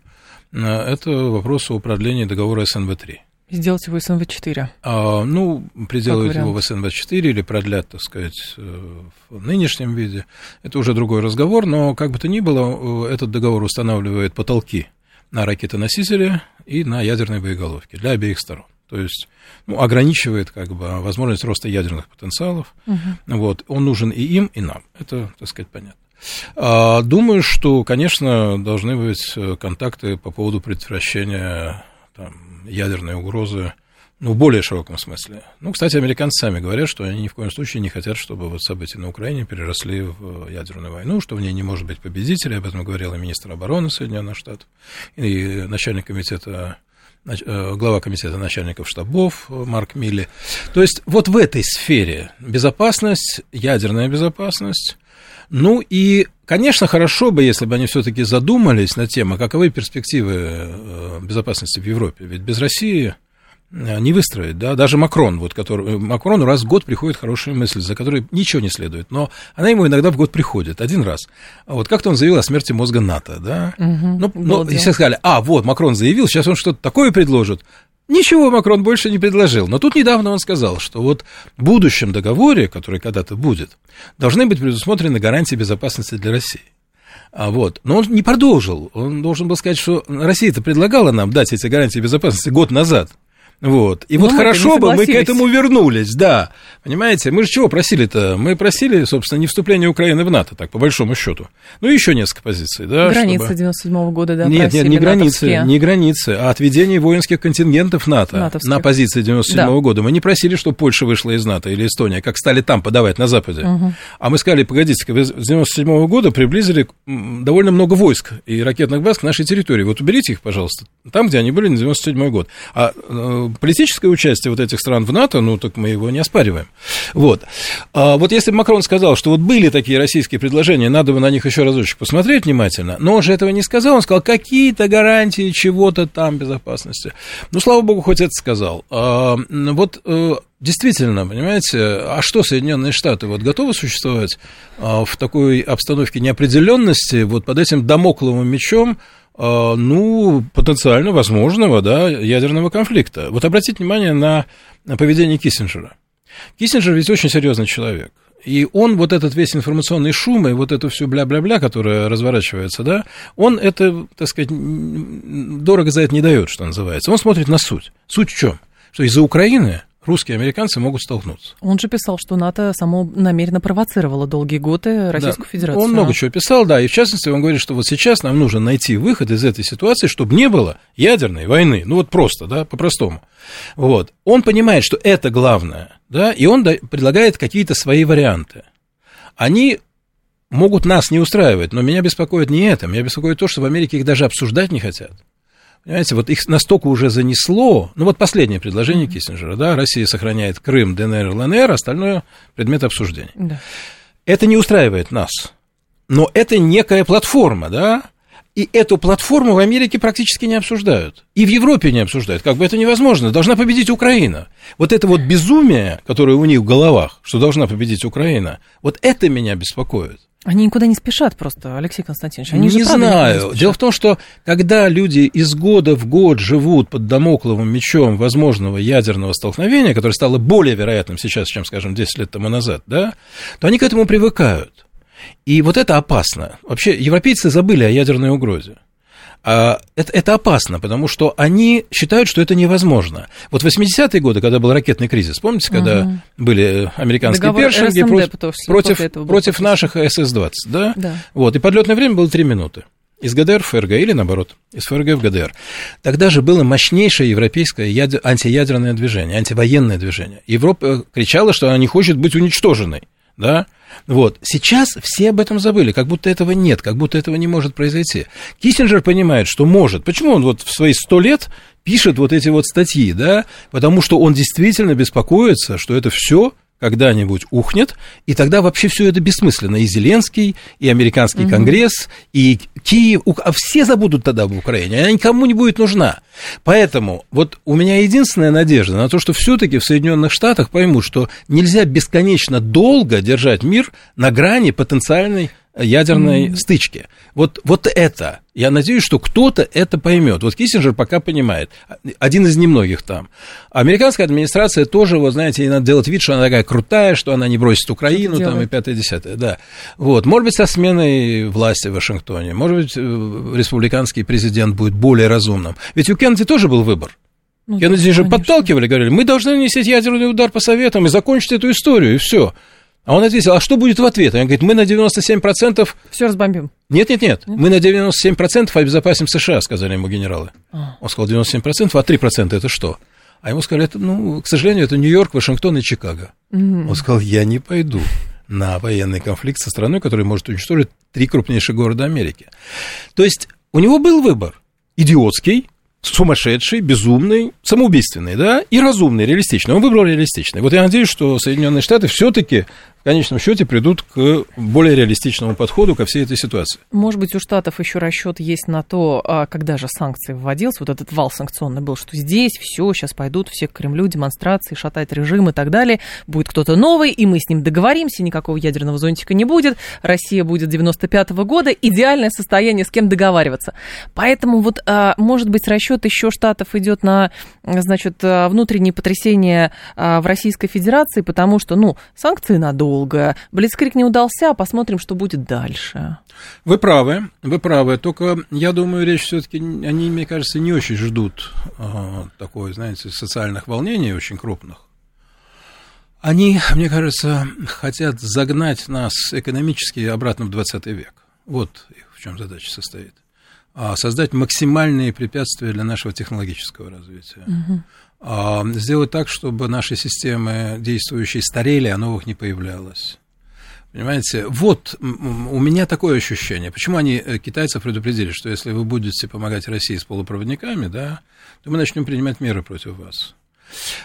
это вопрос о продлении договора СНВ-3. Сделать его СНВ-4? А, ну, приделают его в СНВ-4 или продлят, так сказать, э, в нынешнем виде. Это уже другой разговор, но как бы то ни было, э, этот договор устанавливает потолки на ракетоносители и на ядерные боеголовки для обеих сторон. То есть ну, ограничивает как бы возможность роста ядерных потенциалов. Угу. Вот, он нужен и им, и нам. Это, так сказать, понятно. А, думаю, что, конечно, должны быть э, контакты по поводу предотвращения там, ядерной угрозы, ну, в более широком смысле. Ну, кстати, американцы сами говорят, что они ни в коем случае не хотят, чтобы вот события на Украине переросли в ядерную войну, что в ней не может быть победителя. Об этом говорил и министр обороны Соединенных Штатов, и начальник комитета Э, глава комитета начальников штабов э, Марк Милли. То есть вот в этой сфере безопасность, ядерная безопасность, ну и, конечно, хорошо бы, если бы они все-таки задумались на тему, каковы перспективы э, безопасности в Европе. Ведь без России Э, не выстроить, да, даже Макрон, вот, который, э, Макрону раз в год приходит хорошая мысль, за которой ничего не следует, но она ему иногда в год приходит, один раз. А вот как-то он заявил о смерти мозга НАТО, да, угу, ну, ну, и все сказали, а, вот, Макрон заявил, сейчас он что-то такое предложит, Ничего Макрон больше не предложил. Но тут недавно он сказал, что вот в будущем договоре, который когда-то будет, должны быть предусмотрены гарантии безопасности для России. А вот. Но он не продолжил. Он должен был сказать, что Россия-то предлагала нам дать эти гарантии безопасности год назад. Вот. И Но вот хорошо бы мы к этому вернулись, да. Понимаете, мы же чего просили-то? Мы просили, собственно, не вступление Украины в НАТО, так, по большому счету. Ну, еще несколько позиций, да. Границы чтобы... 97 -го года, да, Нет, нет, не границы, не границы, а отведение воинских контингентов НАТО Натовских. на позиции 97 -го да. года. Мы не просили, чтобы Польша вышла из НАТО или Эстония, как стали там подавать на Западе. Угу. А мы сказали, погодите, с 97 -го года приблизили довольно много войск и ракетных баз к нашей территории. Вот уберите их, пожалуйста, там, где они были на 97 год. А э, политическое участие вот этих стран в НАТО, ну, так мы его не оспариваем. Вот. А вот если Макрон сказал, что вот были такие российские предложения, надо бы на них еще разочек посмотреть внимательно, но он же этого не сказал, он сказал, какие-то гарантии чего-то там безопасности. Ну, слава богу, хоть это сказал. А, вот э, Действительно, понимаете, а что Соединенные Штаты вот готовы существовать а, в такой обстановке неопределенности, вот под этим домокловым мечом, ну, потенциально возможного, да, ядерного конфликта. Вот обратите внимание на, на поведение Киссинджера. Киссинджер ведь очень серьезный человек. И он вот этот весь информационный шум и вот эту всю бля-бля-бля, которая разворачивается, да, он это, так сказать, дорого за это не дает, что называется. Он смотрит на суть. Суть в чем? Что из-за Украины русские и американцы могут столкнуться. Он же писал, что НАТО само намеренно провоцировало долгие годы Российскую да, Федерацию. Он много чего писал, да, и в частности он говорит, что вот сейчас нам нужно найти выход из этой ситуации, чтобы не было ядерной войны, ну вот просто, да, по-простому. Вот. Он понимает, что это главное, да, и он предлагает какие-то свои варианты. Они могут нас не устраивать, но меня беспокоит не это, меня беспокоит то, что в Америке их даже обсуждать не хотят. Понимаете, вот их настолько уже занесло, ну вот последнее предложение. Киссинджера, да, Россия сохраняет Крым, ДНР, ЛНР, остальное предмет обсуждения. Да. Это не устраивает нас, но это некая платформа, да, и эту платформу в Америке практически не обсуждают. И в Европе не обсуждают. Как бы это невозможно. Должна победить Украина. Вот это вот безумие, которое у них в головах, что должна победить Украина, вот это меня беспокоит. Они никуда не спешат просто, Алексей Константинович. Они не знаю. Не Дело в том, что когда люди из года в год живут под домокловым мечом возможного ядерного столкновения, которое стало более вероятным сейчас, чем, скажем, 10 лет тому назад, да, то они к этому привыкают. И вот это опасно. Вообще, европейцы забыли о ядерной угрозе. А это, это опасно, потому что они считают, что это невозможно. Вот в 80-е годы, когда был ракетный кризис, помните, когда угу. были американские Договор першинги СНД, против, против, против наших СС-20, да? да? Вот, и подлетное время было 3 минуты. Из ГДР в ФРГ или наоборот, из ФРГ в ГДР. Тогда же было мощнейшее европейское ядер... антиядерное движение, антивоенное движение. Европа кричала, что она не хочет быть уничтоженной, да? Вот. Сейчас все об этом забыли, как будто этого нет, как будто этого не может произойти. Киссинджер понимает, что может. Почему он вот в свои сто лет пишет вот эти вот статьи, да? Потому что он действительно беспокоится, что это все когда-нибудь ухнет, и тогда вообще все это бессмысленно. И Зеленский, и американский угу. конгресс, и Киев, а все забудут тогда об Украине, она никому не будет нужна. Поэтому вот у меня единственная надежда на то, что все-таки в Соединенных Штатах поймут, что нельзя бесконечно долго держать мир на грани потенциальной ядерной mm-hmm. стычки. Вот, вот это, я надеюсь, что кто-то это поймет. Вот Киссинджер пока понимает, один из немногих там. Американская администрация тоже, вот знаете, ей надо делать вид, что она такая крутая, что она не бросит Украину, там, и пятое-десятое, да. Вот, может быть, со сменой власти в Вашингтоне, может быть, э, республиканский президент будет более разумным. Ведь у Кеннеди тоже был выбор. Ну, Кеннеди же подталкивали, говорили, мы должны нанести ядерный удар по Советам и закончить эту историю, и все. А он ответил, а что будет в ответ? Он говорит, мы на 97%... Все разбомбим. Нет, нет, нет, мы на 97% обезопасим США, сказали ему генералы. А. Он сказал 97%, а 3% это что? А ему сказали, это, ну, к сожалению, это Нью-Йорк, Вашингтон и Чикаго. Он сказал, я не пойду на военный конфликт со страной, которая может уничтожить три крупнейших города Америки. То есть у него был выбор. Идиотский, сумасшедший, безумный, самоубийственный, да, и разумный, реалистичный. Он выбрал реалистичный. Вот я надеюсь, что Соединенные Штаты все-таки в конечном счете придут к более реалистичному подходу ко всей этой ситуации. Может быть, у Штатов еще расчет есть на то, а, когда же санкции вводился, вот этот вал санкционный был, что здесь все, сейчас пойдут все к Кремлю, демонстрации, шатать режим и так далее. Будет кто-то новый, и мы с ним договоримся, никакого ядерного зонтика не будет. Россия будет 95 -го года, идеальное состояние, с кем договариваться. Поэтому вот, а, может быть, расчет еще Штатов идет на, значит, а, внутренние потрясения в Российской Федерации, потому что, ну, санкции надо долго. Блицкрик не удался, посмотрим, что будет дальше. Вы правы, вы правы. Только я думаю, речь все-таки, они, мне кажется, не очень ждут э, такой, знаете, социальных волнений очень крупных. Они, мне кажется, хотят загнать нас экономически обратно в 20 век. Вот в чем задача состоит. А создать максимальные препятствия для нашего технологического развития. Угу. А, сделать так, чтобы наши системы действующие старели, а новых не появлялось. Понимаете, вот у меня такое ощущение. Почему они э, китайцев предупредили, что если вы будете помогать России с полупроводниками, да, то мы начнем принимать меры против вас.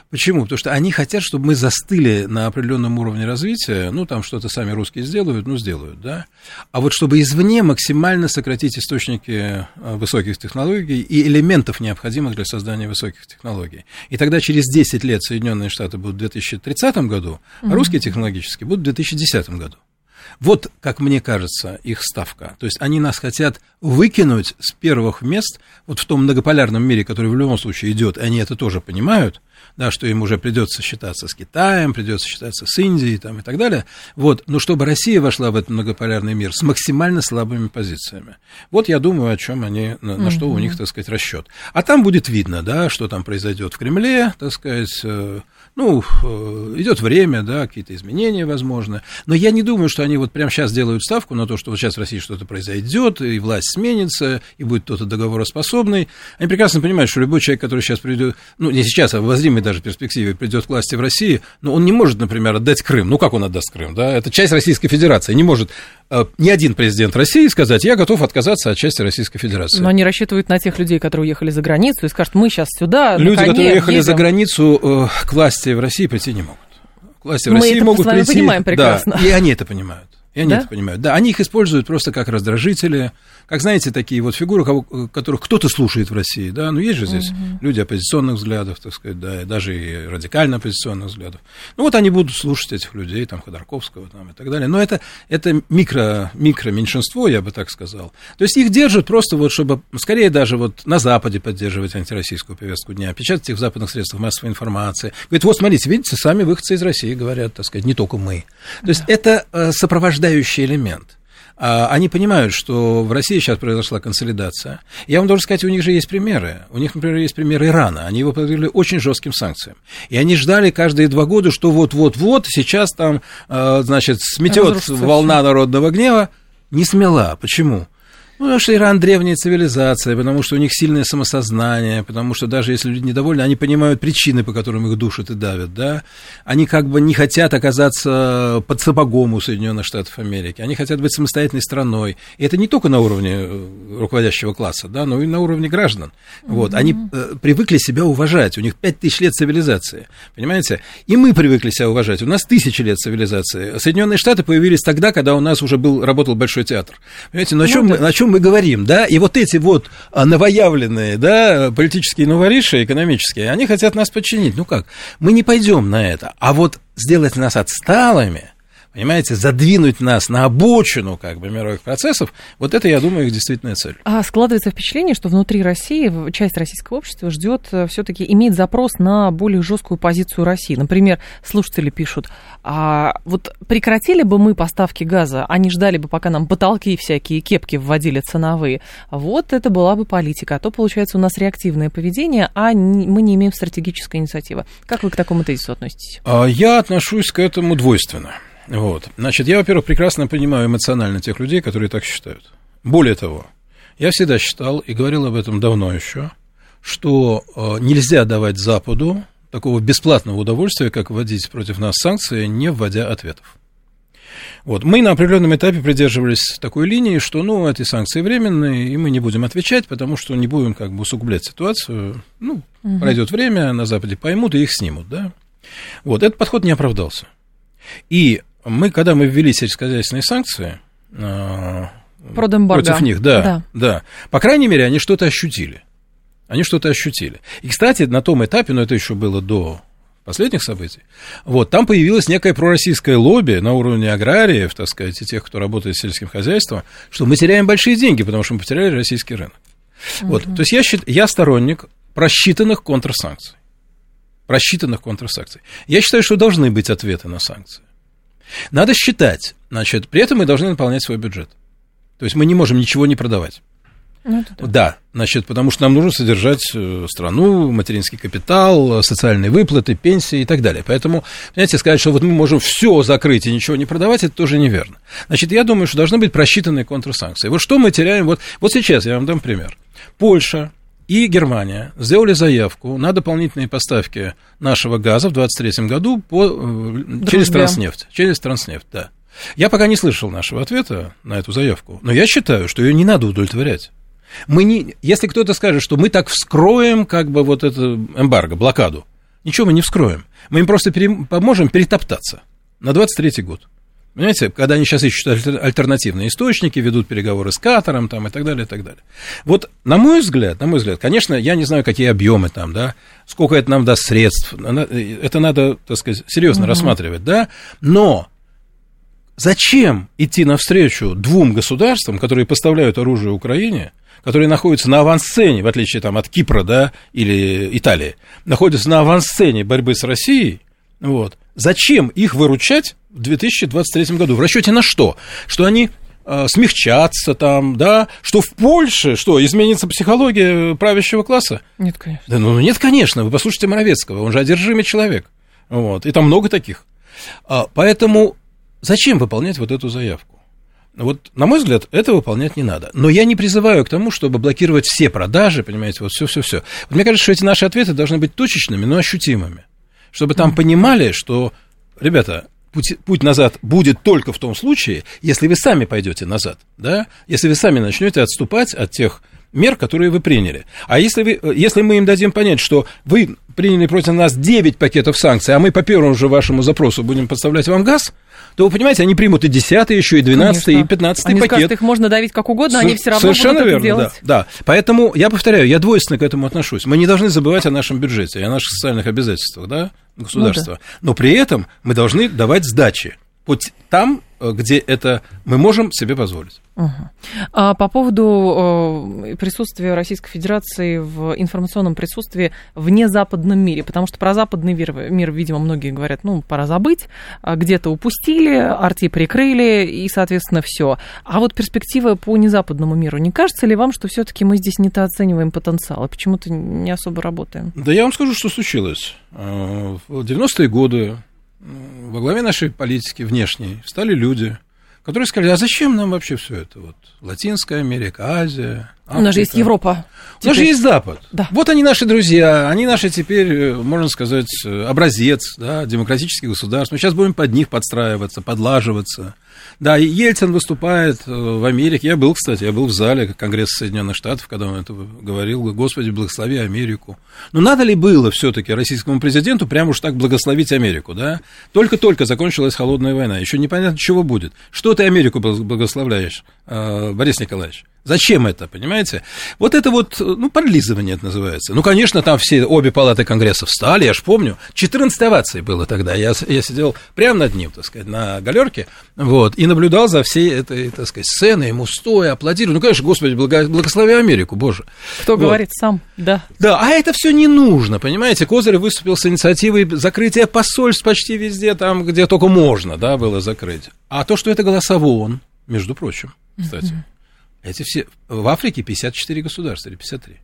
Почему? Потому что они хотят, чтобы мы застыли на определенном уровне развития, ну, там что-то сами русские сделают, ну, сделают, да, а вот чтобы извне максимально сократить источники э, высоких технологий и элементов, необходимых для создания высоких технологий. И тогда через 10 лет Соединенные Штаты будут в 2030 году, а русские технологические будут в 2010 году. Вот, как мне кажется, их ставка. То есть они нас хотят выкинуть с первых мест вот в том многополярном мире, который в любом случае идет, и они это тоже понимают, да, что им уже придется считаться с Китаем, придется считаться с Индией там, и так далее. Вот, но чтобы Россия вошла в этот многополярный мир с максимально слабыми позициями. Вот я думаю, о чем они, на, на что у них, так сказать, расчет. А там будет видно, да, что там произойдет в Кремле, так сказать, э, ну, э, идет время, да, какие-то изменения возможны. Но я не думаю, что они вот прямо сейчас делают ставку на то, что вот сейчас в России что-то произойдет, и власть сменится, и будет кто-то договороспособный, они прекрасно понимают, что любой человек, который сейчас придет, ну, не сейчас, а в обозримой даже перспективе придет к власти в России, ну, он не может, например, отдать Крым. Ну, как он отдаст Крым, да? Это часть Российской Федерации. Не может э, ни один президент России сказать, я готов отказаться от части Российской Федерации. Но они рассчитывают на тех людей, которые уехали за границу, и скажут, мы сейчас сюда, Люди, которые уехали едем. за границу, э, к власти в России прийти не могут. К власти в мы России это могут прийти... понимаем прекрасно. Да, и они это понимают. Они Да? это понимают. Да, они их используют просто как раздражители, как, знаете, такие вот фигуры, кого- которых кто-то слушает в России, да, ну, есть же здесь люди оппозиционных взглядов, так сказать, да, и даже и радикально оппозиционных взглядов. Ну, вот они будут слушать этих людей, там, Ходорковского, там, и так далее. Но это, это микро, микро меньшинство, я бы так сказал. То есть их держат просто вот, чтобы, скорее даже вот на Западе поддерживать антироссийскую повестку дня, печатать их в западных средствах массовой информации. Говорит, вот, смотрите, видите, сами выходцы из России говорят, так сказать, не только мы. То есть это э, сопровождающий элемент. А, Они понимают, что в России сейчас произошла консолидация. Я вам должен сказать, у них же есть примеры. У них, например, есть пример Ирана. Они его подвергли очень жестким санкциям. И они ждали каждые два года, что вот-вот-вот сейчас там, э, значит, сметет волна народного гнева. Не смела. Почему? Ну, потому что Иран древняя цивилизация, потому что у них сильное самосознание, потому что даже если люди недовольны, они понимают причины, по которым их душат и давят, да. Они как бы не хотят оказаться под сапогом у Соединенных Штатов Америки, они хотят быть самостоятельной страной. И это не только на уровне э, руководящего класса, да, но и на уровне граждан. Вот. Они э, привыкли себя уважать, у них пять тысяч лет цивилизации, понимаете? И мы привыкли себя уважать, у нас тысячи лет цивилизации. Соединенные Штаты появились тогда, когда у нас уже был, работал Большой театр. Понимаете, ну о чем, да. мы, о чем мы говорим, да? И вот эти вот а, новоявленные, да, политические новориши, экономические, они хотят нас подчинить. Ну как? Мы не пойдем на это. А вот сделать нас отсталыми, понимаете, задвинуть нас на обочину, как бы, мировых процессов, вот это, я думаю, их действительная цель. А складывается впечатление, что внутри России часть российского общества ждет все-таки имеет запрос на более жесткую позицию России. Например, слушатели пишут: а вот прекратили бы мы поставки газа, а не ждали бы, пока нам потолки всякие кепки вводили ценовые. Вот это была бы политика. А то получается у нас реактивное поведение, а мы не имеем стратегической инициативы. Как вы к такому тезису относитесь? А, Я отношусь к этому двойственно. Вот. Значит, я, во-первых, прекрасно понимаю эмоционально тех людей, которые так считают. Более того, я всегда считал, и говорил об этом давно еще, что э, нельзя давать Западу такого бесплатного удовольствия, как вводить против нас санкции, не вводя ответов. Вот. Мы на определенном этапе придерживались такой линии, что, ну, эти санкции временные, и мы не будем отвечать, потому что не будем как бы усугублять ситуацию. Ну, пройдет время, на Западе поймут и их снимут, да. Вот, этот подход не оправдался. И мы, когда мы ввели сельскохозяйственные санкции а, против них, да, Да. да, по крайней мере, они что-то ощутили. Они что-то ощутили. И, кстати, на том этапе, но это еще было до последних событий, вот, там появилось некое пророссийское лобби на уровне аграриев, так сказать, и тех, кто работает с сельским хозяйством, что мы теряем большие деньги, потому что мы потеряли российский рынок. Вот, то есть я, счит- я сторонник просчитанных контрсанкций. Просчитанных контрсанкций. Я считаю, что должны быть ответы на санкции. Надо считать, значит, при этом мы должны наполнять свой бюджет. То есть мы не можем ничего не продавать. Ну, да. Да, значит, потому что нам нужно содержать э, страну, материнский капитал, э, социальные выплаты, пенсии и так далее. Поэтому, понимаете, сказать, что вот мы можем все закрыть и ничего не продавать, это тоже неверно. Значит, я думаю, что должны быть просчитанные контрсанкции. Вот что мы теряем, вот, вот сейчас я вам дам пример. Польша и Германия сделали заявку на дополнительные поставки нашего газа в 2023 году по, э, через Транснефть. Через Транснефть, да. Я пока не слышал нашего ответа на эту заявку, но я считаю, что ее не надо удовлетворять. Мы не, если кто-то скажет, что мы так вскроем как бы вот это эмбарго, блокаду, ничего мы не вскроем. Мы им просто пере- поможем перетоптаться на 23-й год. Понимаете, когда они сейчас ищут альтер- альтернативные источники, ведут переговоры с Катаром там, и так далее, и так далее. Вот, на мой взгляд, на мой взгляд, конечно, я не знаю, какие объемы там, да, сколько это нам даст средств, это надо, так сказать, серьезно рассматривать, да, но зачем идти навстречу двум государствам, которые поставляют оружие Украине, которые находятся на авансцене, в отличие там, от Кипра да, или Италии, находятся на авансцене борьбы с Россией, вот, зачем их выручать в 2023 году? В расчете на что? Что они э, смягчатся там, да, что в Польше, что, изменится психология правящего класса? Нет, конечно. Да ну нет, конечно, вы послушайте Моровецкого, он же одержимый человек. Вот, и там много таких. А, поэтому зачем выполнять вот эту заявку? Вот, на мой взгляд, это выполнять не надо. Но я не призываю к тому, чтобы блокировать все продажи, понимаете, вот все-все-все. Вот мне кажется, что эти наши ответы должны быть точечными, но ощутимыми. Чтобы там понимали, что, ребята, путь, путь назад будет только в том случае, если вы сами пойдете назад, да, если вы сами начнете отступать от тех мер, которые вы приняли. А если, вы, если мы им дадим понять, что вы приняли против нас 9 пакетов санкций, а мы по первому же вашему запросу будем поставлять вам газ, то вы понимаете, они примут и 10 еще, и 12 и 15 они пакет. Скажут, их можно давить как угодно, они все равно Совершенно будут верно, это делать. Да, да. Поэтому, я повторяю, я двойственно к этому отношусь. Мы не должны забывать о нашем бюджете, о наших социальных обязательствах, да, государства. Ну, да. Но при этом мы должны давать сдачи. Там, где это мы можем себе позволить. Угу. А по поводу э, присутствия Российской Федерации в информационном присутствии вне западном мире, потому что про западный мир, мир видимо, многие говорят, ну, пора забыть, а где-то упустили, арти прикрыли, и, соответственно, все. А вот перспектива по незападному миру, не кажется ли вам, что все-таки мы здесь недооцениваем потенциал, и почему-то не особо работаем? Да я вам скажу, что случилось. Э, в 90-е годы во главе нашей политики внешней стали люди, которые сказали, а зачем нам вообще все это? Вот Латинская Америка, Азия, Африка. У нас же есть Европа. У нас же есть Запад. Да. Вот они наши друзья, они наши теперь, э, можно сказать, э, образец да, демократических государств. Мы сейчас будем под них подстраиваться, подлаживаться. Да, и Ельцин выступает э, в Америке. Я был, кстати, я был в зале Конгресса Соединенных Штатов, когда он это говорил. Господи, благослови Америку. Но надо ли было все-таки российскому президенту прямо уж так благословить Америку, да? Только-только закончилась холодная война. Еще непонятно, чего будет. Что ты Америку благословляешь, Борис Николаевич? Зачем это, понимаете? Вот это вот, ну, подлизывание это называется. Ну, конечно, там все, обе палаты Конгресса встали, я ж помню. 14 оваций было тогда. Я, я сидел прямо над ним, так сказать, на галерке, вот, и наблюдал за всей этой, так сказать, сценой, ему стоя, аплодирую. Ну, конечно, Господи, благо, благослови Америку, Боже. Кто вот. говорит сам, да. Да, а это все не нужно, понимаете? Козырь выступил с инициативой закрытия посольств почти везде, там, где только можно, да, было закрыть. А то, что это голосовон, между прочим, кстати. Mm-hmm. Эти все... В Африке 54 государства или 53.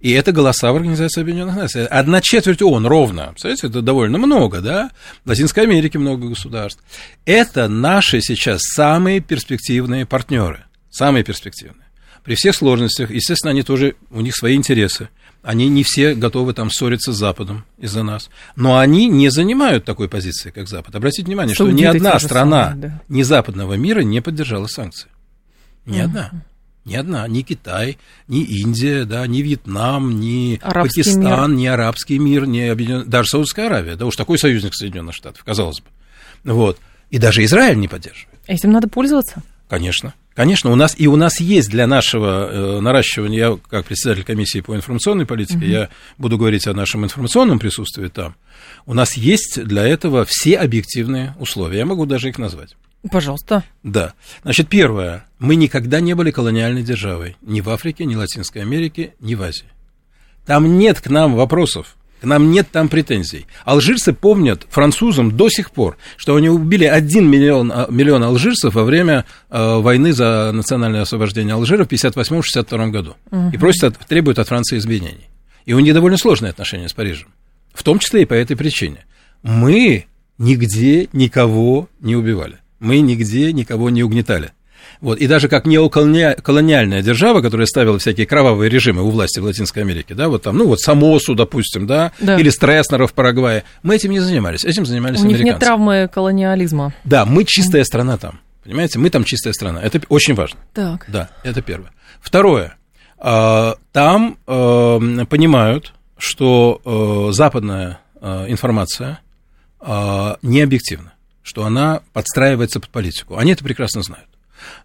И это голоса в Организации Объединенных Наций. Одна четверть ООН ровно. Представляете, это довольно много, да? В Латинской Америке много государств. Это наши сейчас самые перспективные партнеры. Самые перспективные. При всех сложностях, естественно, они тоже, у них свои интересы. Они не все готовы там ссориться с Западом из-за нас. Но они не занимают такой позиции, как Запад. Обратите внимание, что ни одна страна самые, да. не западного мира не поддержала санкции. Ни mm-hmm. одна. Ни одна, ни Китай, ни Индия, да, ни Вьетнам, ни арабский Пакистан, мир. ни арабский мир, ни объединен... даже Саудовская Аравия, да уж такой союзник Соединенных Штатов, казалось бы. Вот. И даже Израиль не поддерживает. Этим надо пользоваться? Конечно. Конечно, у нас и у нас есть для нашего э, наращивания, я как председатель комиссии по информационной политике, угу. я буду говорить о нашем информационном присутствии там. У нас есть для этого все объективные условия. Я могу даже их назвать. Пожалуйста. Да. Значит, первое. Мы никогда не были колониальной державой. Ни в Африке, ни в Латинской Америке, ни в Азии. Там нет к нам вопросов. К нам нет там претензий. Алжирцы помнят французам до сих пор, что они убили 1 миллион, а, миллион алжирцев во время э, войны за национальное освобождение Алжира в 1958-1962 году. Угу. И просят, требуют от Франции извинений. И у них довольно сложные отношения с Парижем. В том числе и по этой причине. Мы нигде никого не убивали мы нигде никого не угнетали. Вот, и даже как неоколониальная держава, которая ставила всякие кровавые режимы у власти в Латинской Америке, да, вот там, ну вот Самосу, допустим, да, да. или Стресснера в Парагвае, мы этим не занимались, этим занимались у американцы. У них нет травмы колониализма. Да, мы чистая страна там, понимаете, мы там чистая страна, это очень важно. Так. Да, это первое. Второе, а, там а, понимают, что а, западная информация не объективна что она подстраивается под политику. Они это прекрасно знают.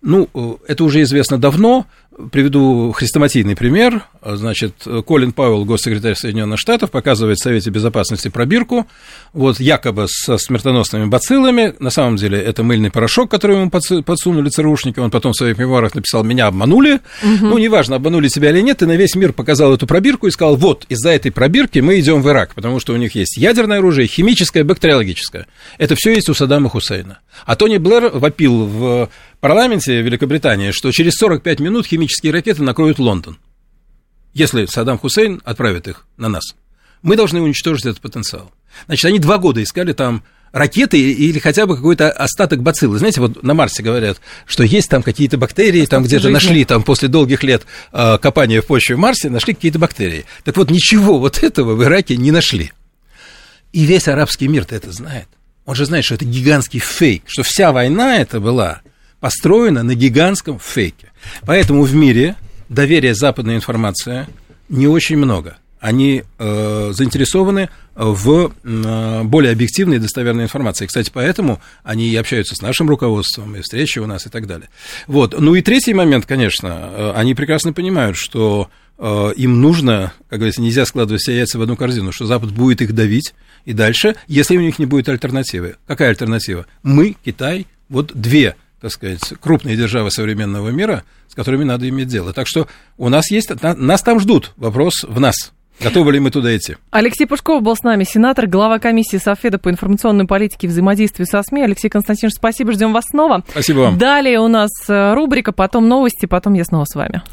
Ну, э, это уже известно давно. Приведу хрестоматийный пример. Значит, Колин Пауэлл, госсекретарь Соединенных Штатов, показывает в Совете Безопасности пробирку, вот якобы со смертоносными бациллами. На самом деле это мыльный порошок, который ему подсунули ЦРУшники. Он потом в своих мемуарах написал, меня обманули. Угу. Ну, неважно, обманули тебя или нет, и на весь мир показал эту пробирку и сказал, вот, из-за этой пробирки мы идем в Ирак, потому что у них есть ядерное оружие, химическое, бактериологическое. Это все есть у Саддама Хусейна. А Тони Блэр вопил в парламенте Великобритании, что через 45 минут химические ракеты накроют Лондон. Если Саддам Хусейн отправит их на нас, мы должны уничтожить этот потенциал. Значит, они два года искали там ракеты или хотя бы какой-то остаток бациллы. Знаете, вот на Марсе говорят, что есть там какие-то бактерии, Остатки там где-то нашли, там после долгих лет э, копания в почве в Марсе, нашли какие-то бактерии. Так вот, ничего вот этого в Ираке не нашли. И весь арабский мир-то это знает. Он же знает, что это гигантский фейк, что вся война это была построена на гигантском фейке. Поэтому в мире доверия западной информации не очень много. Они э, заинтересованы в э, более объективной и достоверной информации. Кстати, поэтому они и общаются с нашим руководством, и встречи у нас и так далее. Вот. Ну и третий момент, конечно, э, они прекрасно понимают, что им нужно, как говорится, нельзя складывать все яйца в одну корзину, что Запад будет их давить и дальше, если у них не будет альтернативы. Какая альтернатива? Мы, Китай, вот две так сказать, крупные державы современного мира, с которыми надо иметь дело. Так что у нас есть, нас там ждут, вопрос в нас. Готовы ли мы туда идти? Алексей Пушков был с нами, сенатор, глава комиссии Софеда по информационной политике и взаимодействию со СМИ. Алексей Константинович, спасибо, ждем вас снова. Спасибо вам. Далее у нас э, рубрика, потом новости, потом я снова с вами.